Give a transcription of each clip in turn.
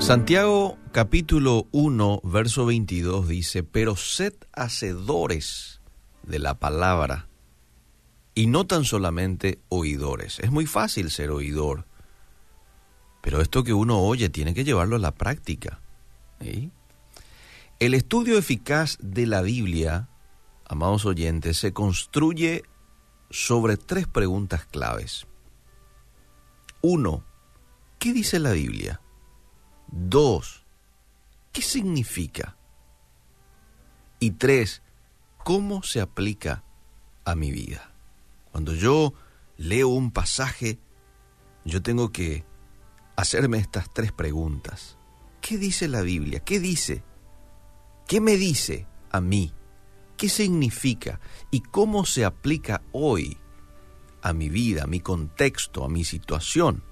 Santiago capítulo 1, verso 22 dice, pero sed hacedores de la palabra y no tan solamente oidores. Es muy fácil ser oidor, pero esto que uno oye tiene que llevarlo a la práctica. El estudio eficaz de la Biblia, amados oyentes, se construye sobre tres preguntas claves. Uno, ¿qué dice la Biblia? Dos, ¿qué significa? Y tres, ¿cómo se aplica a mi vida? Cuando yo leo un pasaje, yo tengo que hacerme estas tres preguntas. ¿Qué dice la Biblia? ¿Qué dice? ¿Qué me dice a mí? ¿Qué significa? ¿Y cómo se aplica hoy a mi vida, a mi contexto, a mi situación?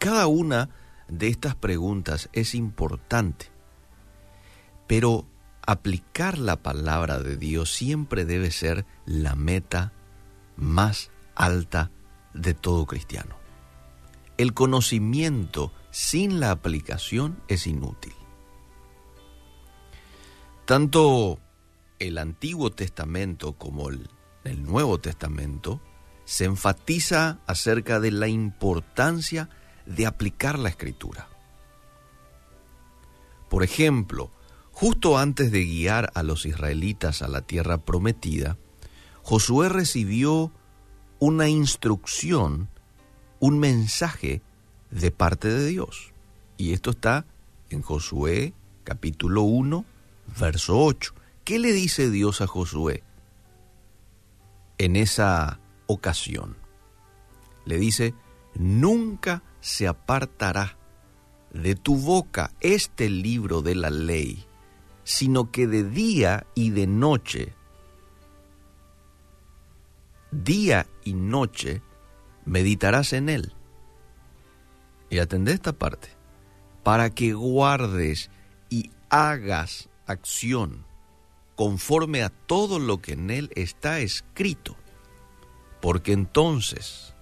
Cada una de estas preguntas es importante, pero aplicar la palabra de Dios siempre debe ser la meta más alta de todo cristiano. El conocimiento sin la aplicación es inútil. Tanto el Antiguo Testamento como el, Nuevo Testamento se enfatiza acerca de la importancia de aplicar la escritura. Por ejemplo, justo antes de guiar a los israelitas a la tierra prometida, Josué recibió una instrucción un mensaje de parte de Dios. Y esto está en Josué capítulo 1, verso 8. ¿Qué le dice Dios a Josué en esa ocasión? Le dice, nunca se apartará de tu boca este libro de la ley, sino que de día y de noche, día y noche, meditarás en él. Y atendé esta parte, para que guardes y hagas acción conforme a todo lo que en él está escrito, porque entonces,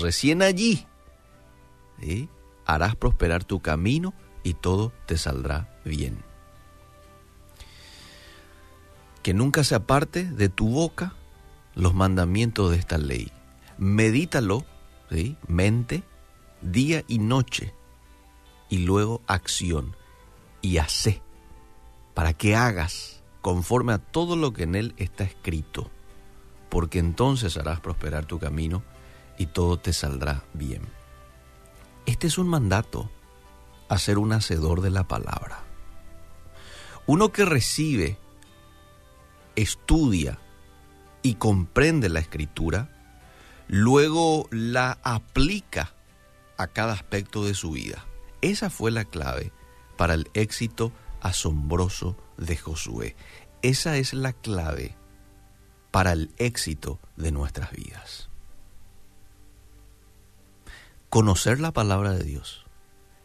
recién allí, harás prosperar tu camino y todo te saldrá bien. Que nunca se aparte de tu boca los mandamientos de esta ley medítalo, ¿sí? mente, día y noche, y luego acción, y hace, para que hagas conforme a todo lo que en él está escrito, porque entonces harás prosperar tu camino y todo te saldrá bien. Este es un mandato a ser un hacedor de la palabra. Uno que recibe, estudia y comprende la escritura, luego la aplica a cada aspecto de su vida. Esa fue la clave para el éxito asombroso de Josué. Esa es la clave para el éxito de nuestras vidas. Conocer la palabra de Dios,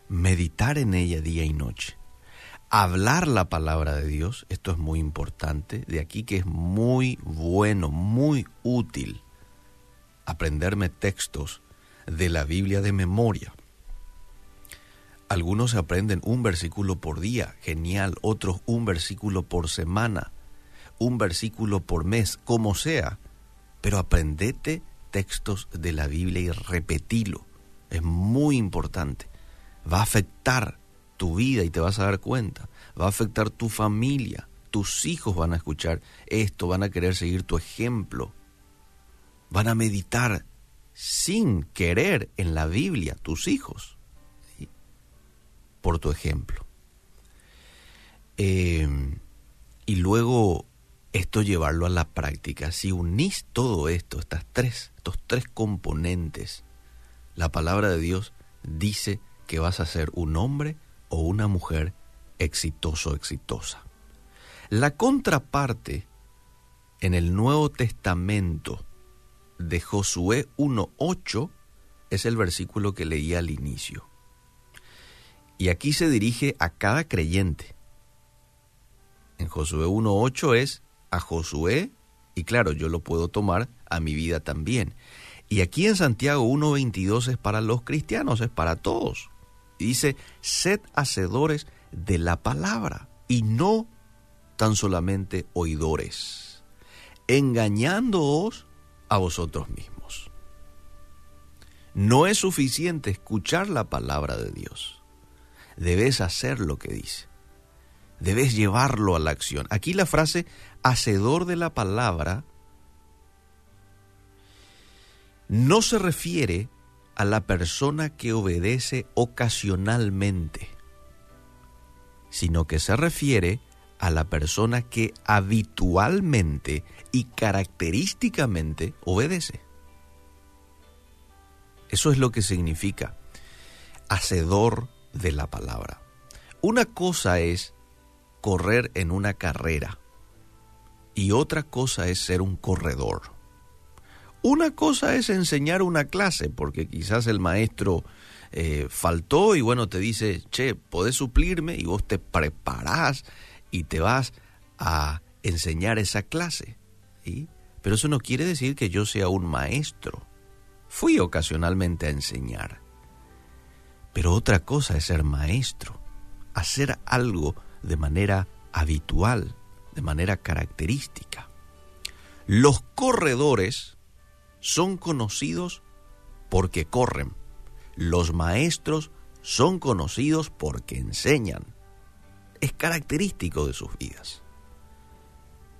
meditar en ella día y noche, hablar la palabra de Dios, esto es muy importante, de aquí que es muy bueno, muy útil aprenderme textos de la Biblia de memoria. Algunos aprenden un versículo por día, genial, otros un versículo por semana, un versículo por mes, como sea, pero aprendete textos de la Biblia y repetilo. Es muy importante. Va a afectar tu vida y te vas a dar cuenta. Va a afectar tu familia. Tus hijos van a escuchar esto, van a querer seguir tu ejemplo van a meditar sin querer en la Biblia tus hijos, por tu ejemplo. Em, y luego esto llevarlo a la práctica. Si unís todo esto, estas tres, estos tres componentes, la palabra de Dios dice que vas a ser un hombre o una mujer exitoso, exitosa. La contraparte en el Nuevo Testamento de Josué 1.8 es el versículo que leí al inicio. Y aquí se dirige a cada creyente. En Josué 1.8 es a Josué, y claro, yo lo puedo tomar a mi vida también. Y aquí en Santiago 1.22 es para los cristianos, es para todos. Dice, sed hacedores de la palabra y no tan solamente oidores, engañándoos a vosotros mismos. No es suficiente escuchar la palabra de Dios. Debes hacer lo que dice. Debes llevarlo a la acción. Aquí la frase hacedor de la palabra no se refiere a la persona que obedece ocasionalmente, sino que se refiere a la persona que habitualmente y característicamente obedece. Eso es lo que significa hacedor de la palabra. Una cosa es correr en una carrera y otra cosa es ser un corredor. Una cosa es enseñar una clase, porque quizás el maestro eh, faltó y bueno, te dice, che, podés suplirme y vos te preparás y te vas a enseñar esa clase. Pero eso no quiere decir que yo sea un maestro. Fui ocasionalmente a enseñar. Pero otra cosa es ser maestro, hacer algo de manera habitual, de manera característica. Los corredores son conocidos porque corren. Los maestros son conocidos porque enseñan es característico de sus vidas.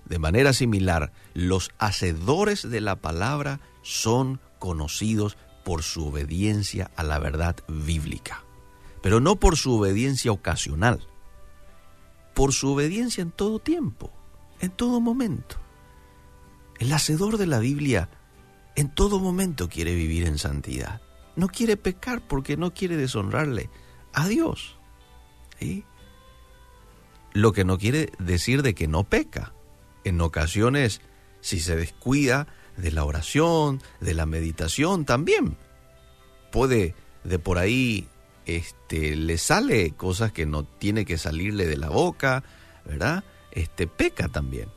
De manera similar, los hacedores de la palabra son conocidos por su obediencia a la verdad bíblica, pero no por su obediencia ocasional, por su obediencia en todo tiempo, en todo momento. El hacedor de la Biblia en todo momento quiere vivir en santidad. No quiere pecar porque no quiere deshonrarle a Dios. lo que no quiere decir de que no peca. En ocasiones, si se descuida de la oración, de la meditación, también puede de por ahí este, le sale cosas que no tiene que salirle de la boca, ¿verdad? Este peca también.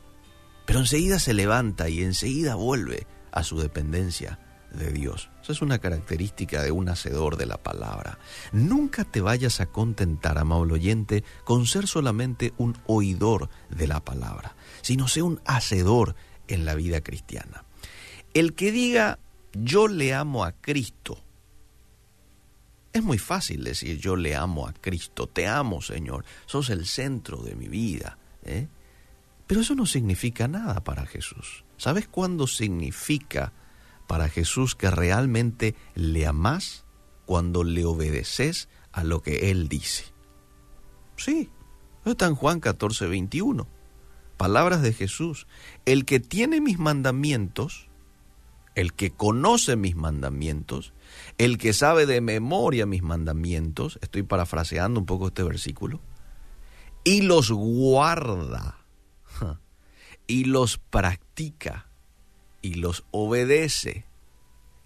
Pero enseguida se levanta y enseguida vuelve a su dependencia de Dios. Esa es una característica de un hacedor de la palabra. Nunca te vayas a contentar, amable oyente, con ser solamente un oidor de la palabra, sino ser un hacedor en la vida cristiana. El que diga yo le amo a Cristo, es muy fácil decir yo le amo a Cristo, te amo Señor, sos el centro de mi vida. ¿eh? Pero eso no significa nada para Jesús. ¿Sabes cuándo significa para Jesús que realmente le amás cuando le obedeces a lo que Él dice. Sí, está en Juan 14, 21. Palabras de Jesús. El que tiene mis mandamientos, el que conoce mis mandamientos, el que sabe de memoria mis mandamientos, estoy parafraseando un poco este versículo, y los guarda y los practica y los obedece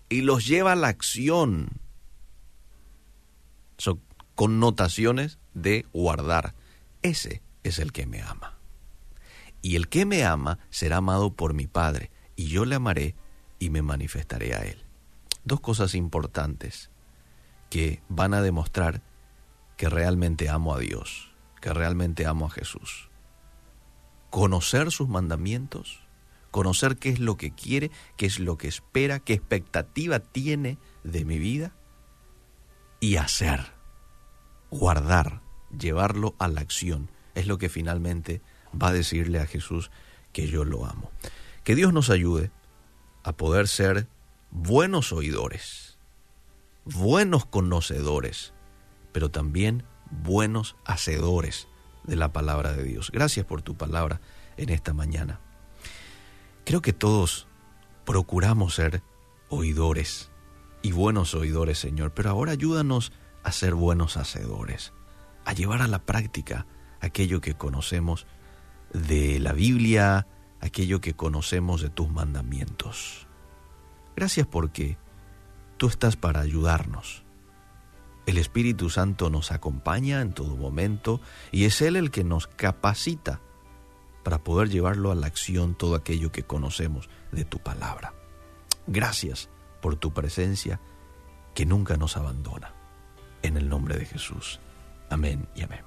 y los lleva a la acción. Son connotaciones de guardar. Ese es el que me ama. Y el que me ama será amado por mi Padre, y yo le amaré y me manifestaré a él. Dos cosas importantes que van a demostrar que realmente amo a Dios, que realmente amo a Jesús. Conocer sus mandamientos conocer qué es lo que quiere, qué es lo que espera, qué expectativa tiene de mi vida y hacer, guardar, llevarlo a la acción. Es lo que finalmente va a decirle a Jesús que yo lo amo. Que Dios nos ayude a poder ser buenos oidores, buenos conocedores, pero también buenos hacedores de la palabra de Dios. Gracias por tu palabra en esta mañana. Creo que todos procuramos ser oidores y buenos oidores, Señor, pero ahora ayúdanos a ser buenos hacedores, a llevar a la práctica aquello que conocemos de la Biblia, aquello que conocemos de tus mandamientos. Gracias porque tú estás para ayudarnos. El Espíritu Santo nos acompaña en todo momento y es Él el que nos capacita para poder llevarlo a la acción todo aquello que conocemos de tu palabra. Gracias por tu presencia que nunca nos abandona. En el nombre de Jesús. Amén y amén.